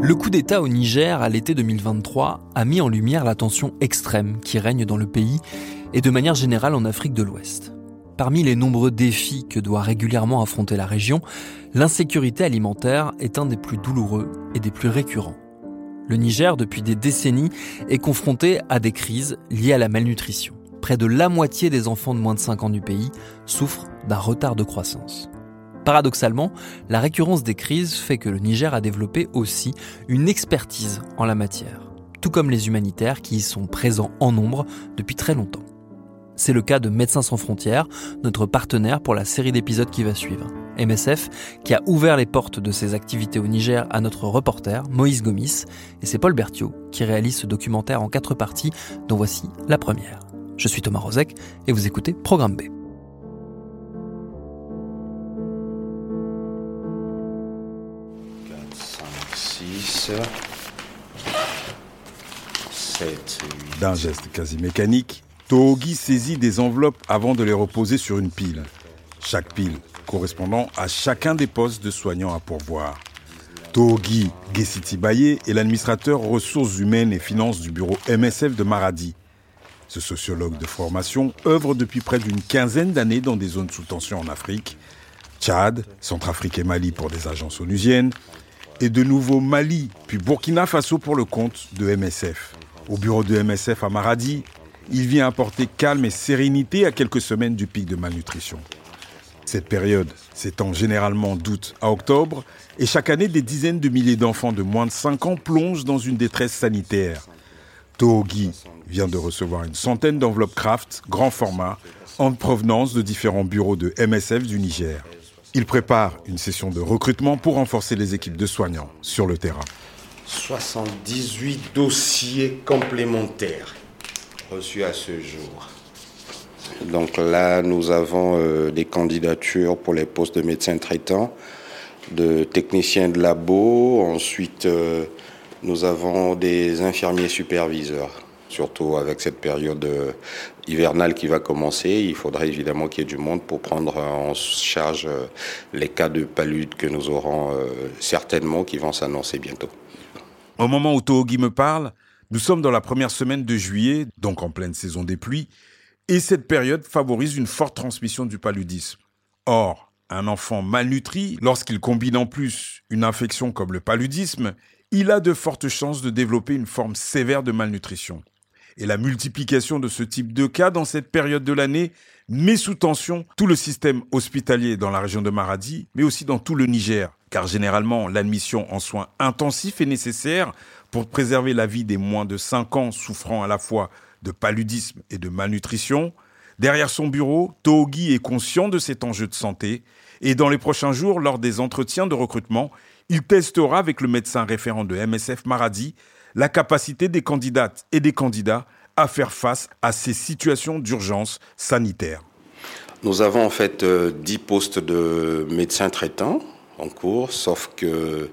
Le coup d'État au Niger à l'été 2023 a mis en lumière la tension extrême qui règne dans le pays et de manière générale en Afrique de l'Ouest. Parmi les nombreux défis que doit régulièrement affronter la région, l'insécurité alimentaire est un des plus douloureux et des plus récurrents. Le Niger, depuis des décennies, est confronté à des crises liées à la malnutrition. Près de la moitié des enfants de moins de 5 ans du pays souffrent d'un retard de croissance. Paradoxalement, la récurrence des crises fait que le Niger a développé aussi une expertise en la matière, tout comme les humanitaires qui y sont présents en nombre depuis très longtemps. C'est le cas de Médecins sans frontières, notre partenaire pour la série d'épisodes qui va suivre. MSF, qui a ouvert les portes de ses activités au Niger à notre reporter, Moïse Gomis, et c'est Paul Berthiaud qui réalise ce documentaire en quatre parties, dont voici la première. Je suis Thomas Rozek et vous écoutez Programme B. D'un geste quasi mécanique, Togi saisit des enveloppes avant de les reposer sur une pile. Chaque pile correspondant à chacun des postes de soignants à pourvoir. Togi Baye est l'administrateur ressources humaines et finances du bureau MSF de Maradi. Ce sociologue de formation œuvre depuis près d'une quinzaine d'années dans des zones sous tension en Afrique, Tchad, Centrafrique et Mali pour des agences onusiennes, et de nouveau Mali, puis Burkina Faso pour le compte de MSF. Au bureau de MSF à Maradi, il vient apporter calme et sérénité à quelques semaines du pic de malnutrition. Cette période s'étend généralement d'août à octobre et chaque année des dizaines de milliers d'enfants de moins de 5 ans plongent dans une détresse sanitaire. Togi vient de recevoir une centaine d'enveloppes Kraft grand format en provenance de différents bureaux de MSF du Niger. Il prépare une session de recrutement pour renforcer les équipes de soignants sur le terrain. 78 dossiers complémentaires reçus à ce jour. Donc là, nous avons euh, des candidatures pour les postes de médecins traitants, de techniciens de labo. Ensuite, euh, nous avons des infirmiers superviseurs. Surtout avec cette période euh, hivernale qui va commencer, il faudrait évidemment qu'il y ait du monde pour prendre en charge les cas de palude que nous aurons certainement qui vont s'annoncer bientôt. Au moment où Tohogi me parle, nous sommes dans la première semaine de juillet, donc en pleine saison des pluies, et cette période favorise une forte transmission du paludisme. Or, un enfant malnutri, lorsqu'il combine en plus une infection comme le paludisme, il a de fortes chances de développer une forme sévère de malnutrition. Et la multiplication de ce type de cas dans cette période de l'année met sous tension tout le système hospitalier dans la région de Maradi, mais aussi dans tout le Niger, car généralement l'admission en soins intensifs est nécessaire pour préserver la vie des moins de 5 ans souffrant à la fois de paludisme et de malnutrition. Derrière son bureau, Togi est conscient de cet enjeu de santé et dans les prochains jours, lors des entretiens de recrutement, il testera avec le médecin référent de MSF Maradi la capacité des candidates et des candidats à faire face à ces situations d'urgence sanitaire. Nous avons en fait 10 euh, postes de médecins traitants en cours, sauf que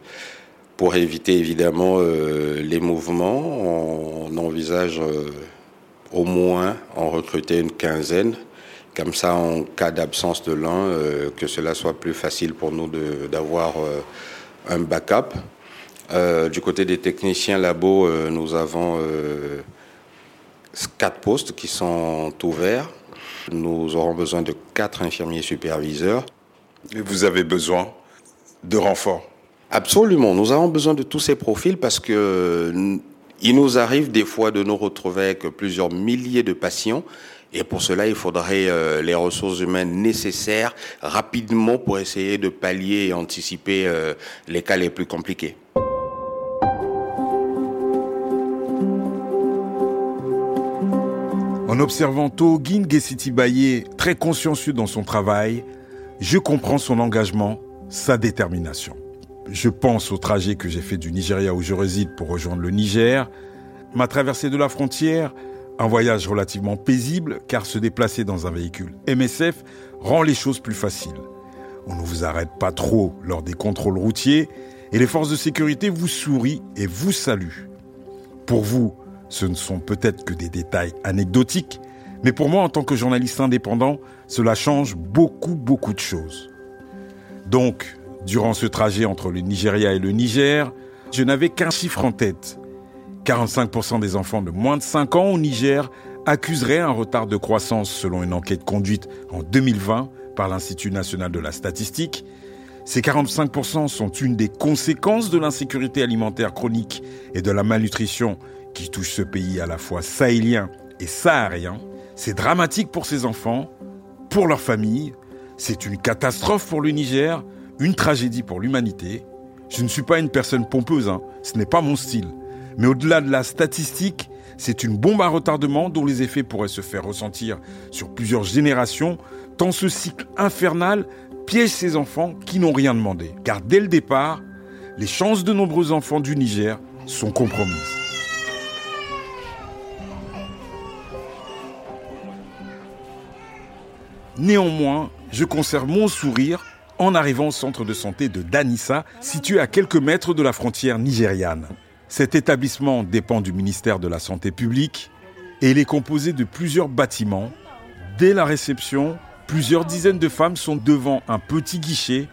pour éviter évidemment euh, les mouvements, on envisage euh, au moins en recruter une quinzaine. Comme ça, en cas d'absence de l'un, euh, que cela soit plus facile pour nous d'avoir un backup. Du côté des techniciens labo, nous avons quatre postes qui sont ouverts. Nous aurons besoin de quatre infirmiers superviseurs. Et vous avez besoin de renforts Absolument. Nous avons besoin de tous ces profils parce que il nous arrive des fois de nous retrouver avec plusieurs milliers de patients. Et pour cela, il faudrait euh, les ressources humaines nécessaires rapidement pour essayer de pallier et anticiper euh, les cas les plus compliqués. En observant Togin Gesiti Baye, très consciencieux dans son travail, je comprends son engagement, sa détermination. Je pense au trajet que j'ai fait du Nigeria où je réside pour rejoindre le Niger. Ma traversée de la frontière, un voyage relativement paisible car se déplacer dans un véhicule MSF rend les choses plus faciles. On ne vous arrête pas trop lors des contrôles routiers et les forces de sécurité vous sourient et vous saluent. Pour vous, ce ne sont peut-être que des détails anecdotiques, Mais pour moi, en tant que journaliste indépendant, cela change beaucoup, beaucoup de choses. Donc, durant ce trajet entre le Nigeria et le Niger, je n'avais qu'un chiffre en tête. 45% des enfants de moins de 5 ans au Niger accuseraient un retard de croissance selon une enquête conduite en 2020 par l'Institut national de la statistique. Ces 45% sont une des conséquences de l'insécurité alimentaire chronique et de la malnutrition qui touche ce pays à la fois sahélien et saharien. C'est dramatique pour ces enfants, pour leurs familles, c'est une catastrophe pour le Niger, une tragédie pour l'humanité. Je ne suis pas une personne pompeuse, hein. ce n'est pas mon style. Mais au-delà de la statistique, c'est une bombe à retardement dont les effets pourraient se faire ressentir sur plusieurs générations, tant ce cycle infernal piège ces enfants qui n'ont rien demandé. Car dès le départ, les chances de nombreux enfants du Niger sont compromises. Néanmoins, je conserve mon sourire en arrivant au centre de santé de Danissa, situé à quelques mètres de la frontière nigériane. Cet établissement dépend du ministère de la Santé publique et il est composé de plusieurs bâtiments. Dès la réception, plusieurs dizaines de femmes sont devant un petit guichet.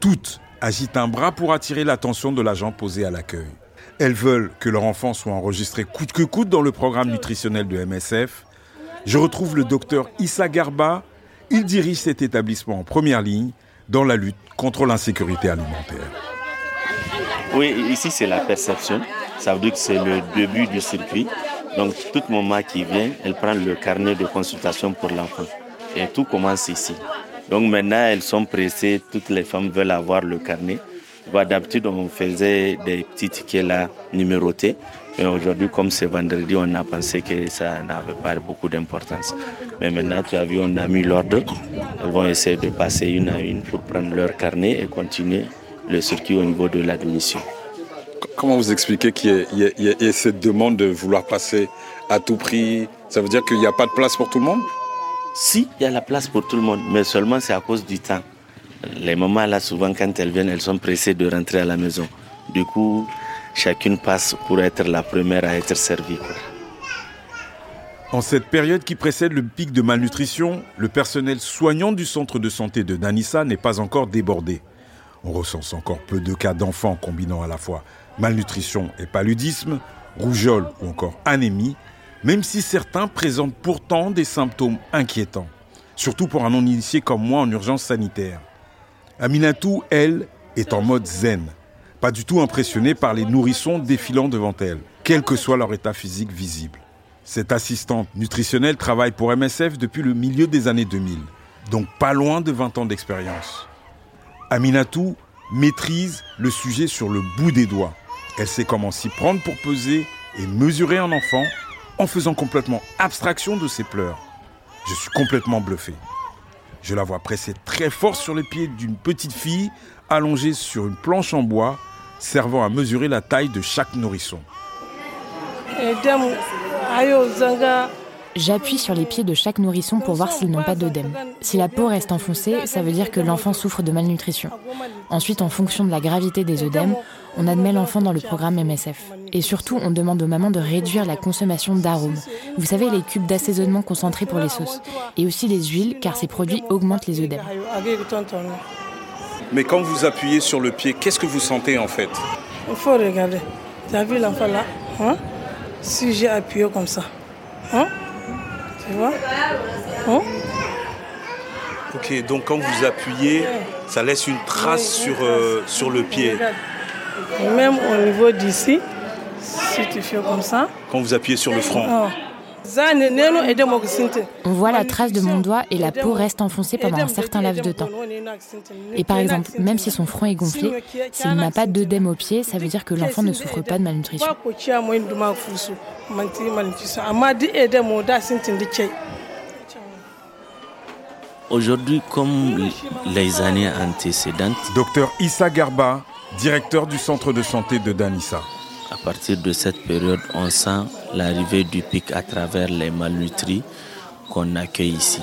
Toutes agitent un bras pour attirer l'attention de l'agent posé à l'accueil. Elles veulent que leur enfant soit enregistré coûte que coûte dans le programme nutritionnel de MSF. Je retrouve le docteur Issa Garba. Il dirige cet établissement en première ligne dans la lutte contre l'insécurité alimentaire. Oui, ici c'est la perception. Ça veut dire que c'est le début du circuit. Donc toute maman qui vient, elle prend le carnet de consultation pour l'enfant. Et tout commence ici. Donc maintenant, elles sont pressées, toutes les femmes veulent avoir le carnet. D'habitude, on faisait des petits tickets là numérotés. Mais aujourd'hui, comme c'est vendredi, on a pensé que ça n'avait pas beaucoup d'importance. Mais maintenant, tu as vu, on a mis l'ordre. Elles vont essayer de passer une à une pour prendre leur carnet et continuer le circuit au niveau de l'admission. Comment vous expliquez qu'il y, ait cette demande de vouloir passer à tout prix? Ça veut dire qu'il n'y a pas de place pour tout le monde? Si, il y a la place pour tout le monde, mais seulement c'est à cause du temps. Les mamans, là, souvent, quand elles viennent, elles sont pressées de rentrer à la maison. Du coup, chacune passe pour être la première à être servie. En cette période qui précède le pic de malnutrition, le personnel soignant du centre de santé de Danissa n'est pas encore débordé. On recense encore peu de cas d'enfants combinant à la fois malnutrition et paludisme, rougeole ou encore anémie, même si certains présentent pourtant des symptômes inquiétants, surtout pour un non-initié comme moi en urgence sanitaire. Aminatou, elle, est en mode zen, pas du tout impressionnée par les nourrissons défilant devant elle, quel que soit leur état physique visible. Cette assistante nutritionnelle travaille pour MSF depuis le milieu des années 2000, donc pas loin de 20 ans d'expérience. Aminatou maîtrise le sujet sur le bout des doigts. Elle sait comment s'y prendre pour peser et mesurer un enfant en faisant complètement abstraction de ses pleurs. Je suis complètement bluffé. Je la vois presser très fort sur les pieds d'une petite fille allongée sur une planche en bois, servant à mesurer la taille de chaque nourrisson. J'appuie sur les pieds de chaque nourrisson pour voir s'ils n'ont pas d'œdème. Si la peau reste enfoncée, ça veut dire que l'enfant souffre de malnutrition. Ensuite, en fonction de la gravité des œdèmes, on admet l'enfant dans le programme MSF. Et surtout, on demande aux mamans de réduire la consommation d'arômes. Vous savez, les cubes d'assaisonnement concentrés pour les sauces. Et aussi les huiles, car ces produits augmentent les œdèmes. Mais quand vous appuyez sur le pied, qu'est-ce que vous sentez en fait? Il faut regarder. Tu as vu l'enfant là hein? Si j'ai appuyé comme ça, hein? tu vois? Hein? Ok, donc quand vous appuyez, ça laisse une trace sur, euh, sur le pied. Même au niveau d'ici, si tu fais comme ça. Quand vous appuyez sur le front. Oh. On voit la trace de mon doigt et la peau reste enfoncée pendant un certain laps de temps. Et par exemple, même si son front est gonflé, s'il n'a pas d'œdème au pied, ça veut dire que l'enfant ne souffre pas de malnutrition. Aujourd'hui, comme les années antécédentes, Docteur Issa Garba, directeur du centre de santé de Danissa. À partir de cette période, on sent l'arrivée du pic à travers les malnutris qu'on accueille ici.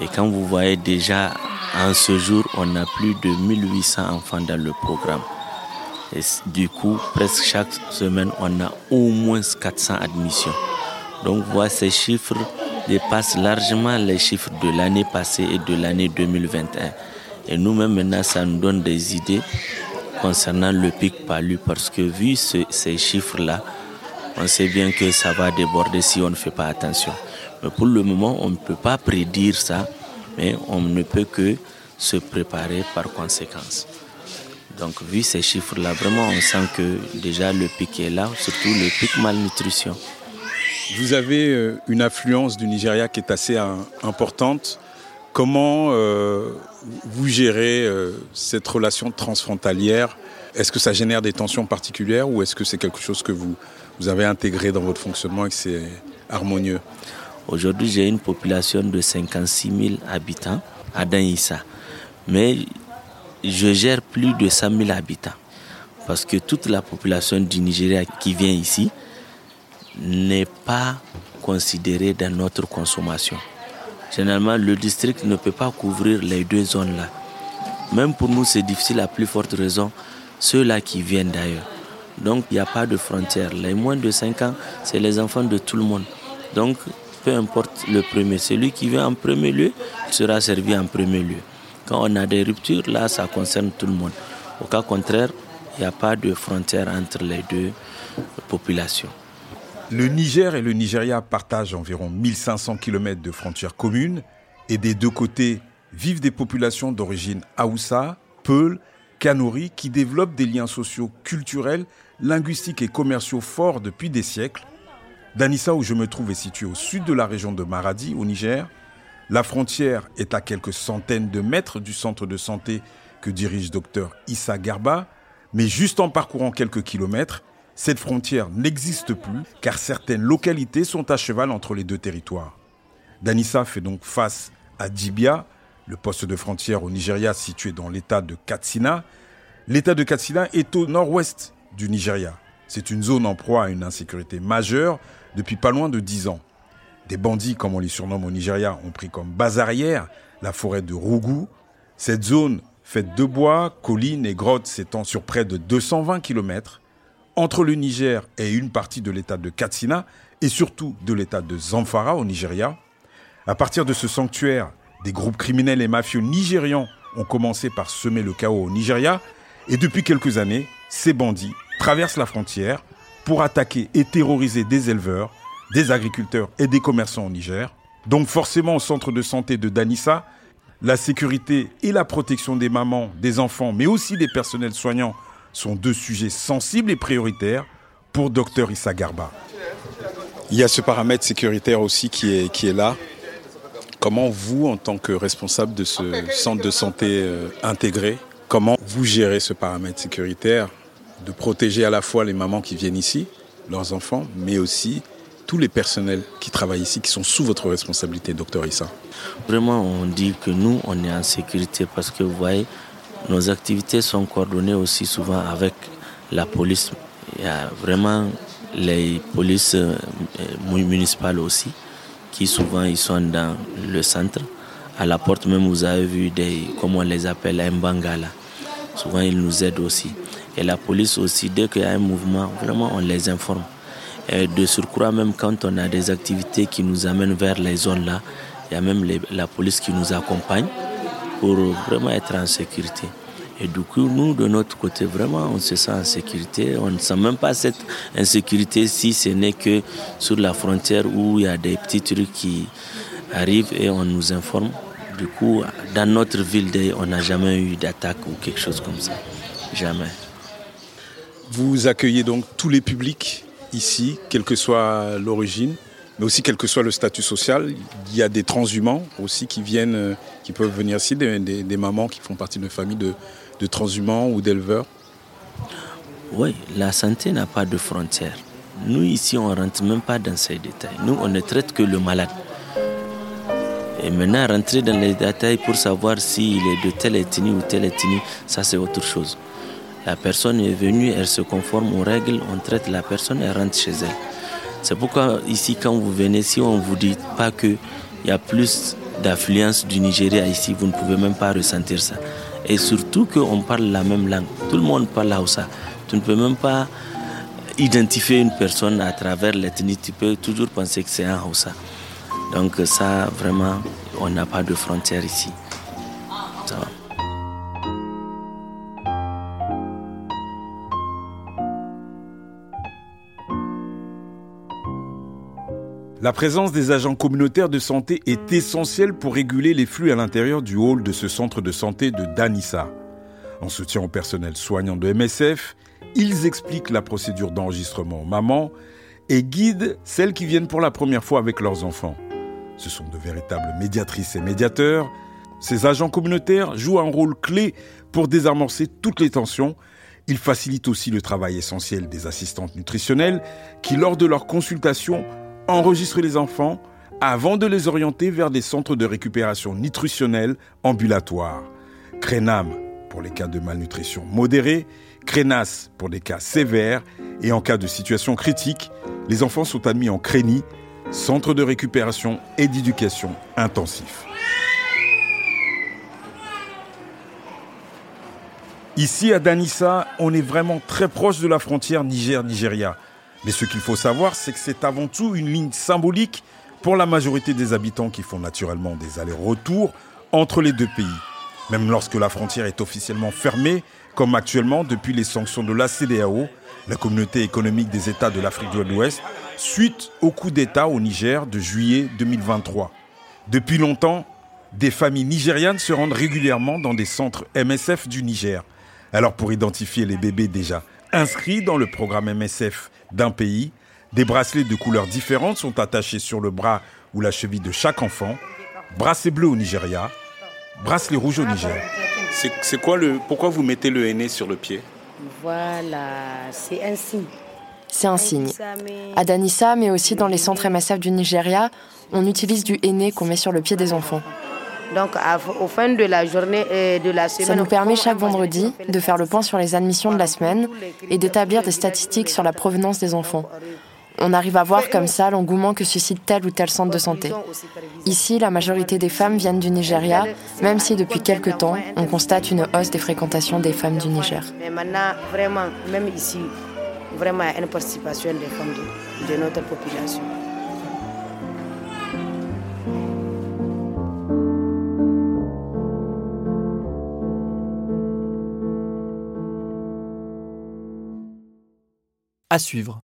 Et quand vous voyez déjà, en ce jour, on a plus de 1800 enfants dans le programme. Et du coup, presque chaque semaine, on a au moins 400 admissions. Donc, voyez ces chiffres dépasse largement les chiffres de l'année passée et de l'année 2021. Et nous-mêmes, maintenant, ça nous donne des idées concernant le pic palu parce que vu ces chiffres-là, on sait bien que ça va déborder si on ne fait pas attention. Mais pour le moment, on ne peut pas prédire ça, mais on ne peut que se préparer par conséquence. Donc, vu ces chiffres-là, vraiment, on sent que déjà le pic est là, surtout le pic malnutrition. Vous avez euh, une affluence du Nigeria qui est assez importante. Comment euh, vous gérez euh, cette relation transfrontalière? Est-ce que ça génère des tensions particulières ou est-ce que c'est quelque chose que vous, avez intégré dans votre fonctionnement et que c'est harmonieux? Aujourd'hui, j'ai une population de 56 000 habitants à Danissa. Mais je gère plus de 100 000 habitants. Parce que toute la population du Nigeria qui vient ici n'est pas considérée dans notre consommation. Généralement, le district ne peut pas couvrir les deux zones-là. Même pour nous, c'est difficile à plus forte raison, ceux-là qui viennent d'ailleurs. Donc, il n'y a pas de frontières. Les moins de 5 ans, c'est les enfants de tout le monde. Donc, peu importe le premier, celui qui vient en premier lieu sera servi en premier lieu. Quand on a des ruptures, là, ça concerne tout le monde. Au cas contraire, il n'y a pas de frontière entre les deux populations. Le Niger et le Nigeria partagent environ 1500 km de frontières communes et des deux côtés vivent des populations d'origine Haoussa, Peul, Kanuri qui développent des liens sociaux, culturels, linguistiques et commerciaux forts depuis des siècles. Danissa, où je me trouve, est situé au sud de la région de Maradi, au Niger, la frontière est à quelques centaines de mètres du centre de santé que dirige docteur Issa Garba, mais juste en parcourant quelques kilomètres, cette frontière n'existe plus car certaines localités sont à cheval entre les deux territoires. Danissa fait donc face à Djibia, le poste de frontière au Nigeria situé dans l'état de Katsina. L'état de Katsina est au nord-ouest du Nigeria. C'est une zone en proie à une insécurité majeure depuis pas loin de dix ans. Des bandits, comme on les surnomme au Nigeria, ont pris comme base arrière la forêt de Rougou. Cette zone, faite de bois, collines et grottes, s'étend sur près de 220 km entre le Niger et une partie de l'état de Katsina et surtout de l'état de Zamfara au Nigeria. À partir de ce sanctuaire, des groupes criminels et mafieux nigérians ont commencé par semer le chaos au Nigeria et depuis quelques années, ces bandits traversent la frontière pour attaquer et terroriser des éleveurs, des agriculteurs et des commerçants au Niger. Donc forcément au centre de santé de Danissa, la sécurité et la protection des mamans, des enfants, mais aussi des personnels soignants sont deux sujets sensibles et prioritaires pour Dr Issa Garba. Il y a ce paramètre sécuritaire aussi qui est, qui est là. Comment vous, en tant que responsable de ce centre de santé euh, intégré, comment vous gérez ce paramètre sécuritaire de protéger à la fois les mamans qui viennent ici, leurs enfants, mais aussi tous les personnels qui travaillent ici, qui sont sous votre responsabilité, docteur Issa? Vraiment, on dit que nous, on est en sécurité parce que vous voyez, nos activités sont coordonnées aussi souvent avec la police. Il y a vraiment les polices euh, municipales aussi, qui souvent ils sont dans le centre. À la porte même, vous avez vu des, comment on les appelle, un bangala. Souvent, ils nous aident aussi. Et la police aussi, dès qu'il y a un mouvement, vraiment, on les informe. Et de surcroît, même quand on a des activités qui nous amènent vers les zones là, il y a même la police qui nous accompagne pour vraiment être en sécurité. Et du coup, nous, de notre côté, vraiment, on se sent en sécurité. On ne sent même pas cette insécurité si ce n'est que sur la frontière où il y a des petits trucs qui arrivent et on nous informe. Du coup, dans notre ville, on n'a jamais eu d'attaque ou quelque chose comme ça. Jamais. Vous accueillez donc tous les publics ici, quelle que soit l'origine, mais aussi quel que soit le statut social. Il y a des transhumants aussi qui viennent, euh, qui peuvent venir ici, des, mamans qui font partie de familles de, de transhumants ou d'éleveurs. Oui, la santé n'a pas de frontières. Nous ici, on ne rentre même pas dans ces détails. Nous, on ne traite que le malade. Et maintenant, rentrer dans les détails pour savoir s'il est de telle ethnie ou telle ethnie, ça c'est autre chose. La personne est venue, elle se conforme aux règles, on traite la personne, elle rentre chez elle. C'est pourquoi ici, quand vous venez, si on ne vous dit pas qu'il y a plus d'affluence du Nigeria ici, vous ne pouvez même pas ressentir ça. Et surtout qu'on parle la même langue. Tout le monde parle Hausa. Tu ne peux même pas identifier une personne à travers l'ethnie. Tu peux toujours penser que c'est un Hausa. Donc ça, vraiment, on n'a pas de frontières ici. La présence des agents communautaires de santé est essentielle pour réguler les flux à l'intérieur du hall de ce centre de santé de Danissa. En soutien au personnel soignant de MSF, ils expliquent la procédure d'enregistrement aux mamans et guident celles qui viennent pour la première fois avec leurs enfants. Ce sont de véritables médiatrices et médiateurs. Ces agents communautaires jouent un rôle clé pour désamorcer toutes les tensions. Ils facilitent aussi le travail essentiel des assistantes nutritionnelles qui, lors de leur consultation, enregistrer les enfants avant de les orienter vers des centres de récupération nutritionnelle ambulatoires. Crénam pour les cas de malnutrition modérée, Crénas pour des cas sévères et en cas de situation critique, les enfants sont admis en Créni, centre de récupération et d'éducation intensif. Ici à Danissa, on est vraiment très proche de la frontière Niger-Nigeria. Mais ce qu'il faut savoir, c'est que c'est avant tout une ligne symbolique pour la majorité des habitants qui font naturellement des allers-retours entre les deux pays. Même lorsque la frontière est officiellement fermée, comme actuellement depuis les sanctions de la CDAO, la communauté économique des États de l'Afrique de l'Ouest, suite au coup d'État au Niger de juillet 2023. Depuis longtemps, des familles nigérianes se rendent régulièrement dans des centres MSF du Niger. Alors pour identifier les bébés déjà inscrits dans le programme MSF d'un pays. Des bracelets de couleurs différentes sont attachés sur le bras ou la cheville de chaque enfant. Bracelet bleu au Nigeria, bracelet rouge au Niger. C'est quoi le. Pourquoi vous mettez le henné sur le pied? Voilà, c'est un signe. C'est un signe. À Danissa, mais aussi dans les centres MSF du Nigeria, on utilise du henné qu'on met sur le pied des enfants. Donc, au fin de la journée et de la semaine, ça nous permet chaque vendredi de faire le point sur les admissions de la semaine et d'établir des statistiques sur la provenance des enfants. On arrive à voir comme ça l'engouement que suscite tel ou tel centre de santé. Ici, la majorité des femmes viennent du Nigeria, même si depuis quelques temps, on constate une hausse des fréquentations des femmes du Niger. Mais maintenant, vraiment, même ici, vraiment, il y a une participation des femmes de notre population. À suivre.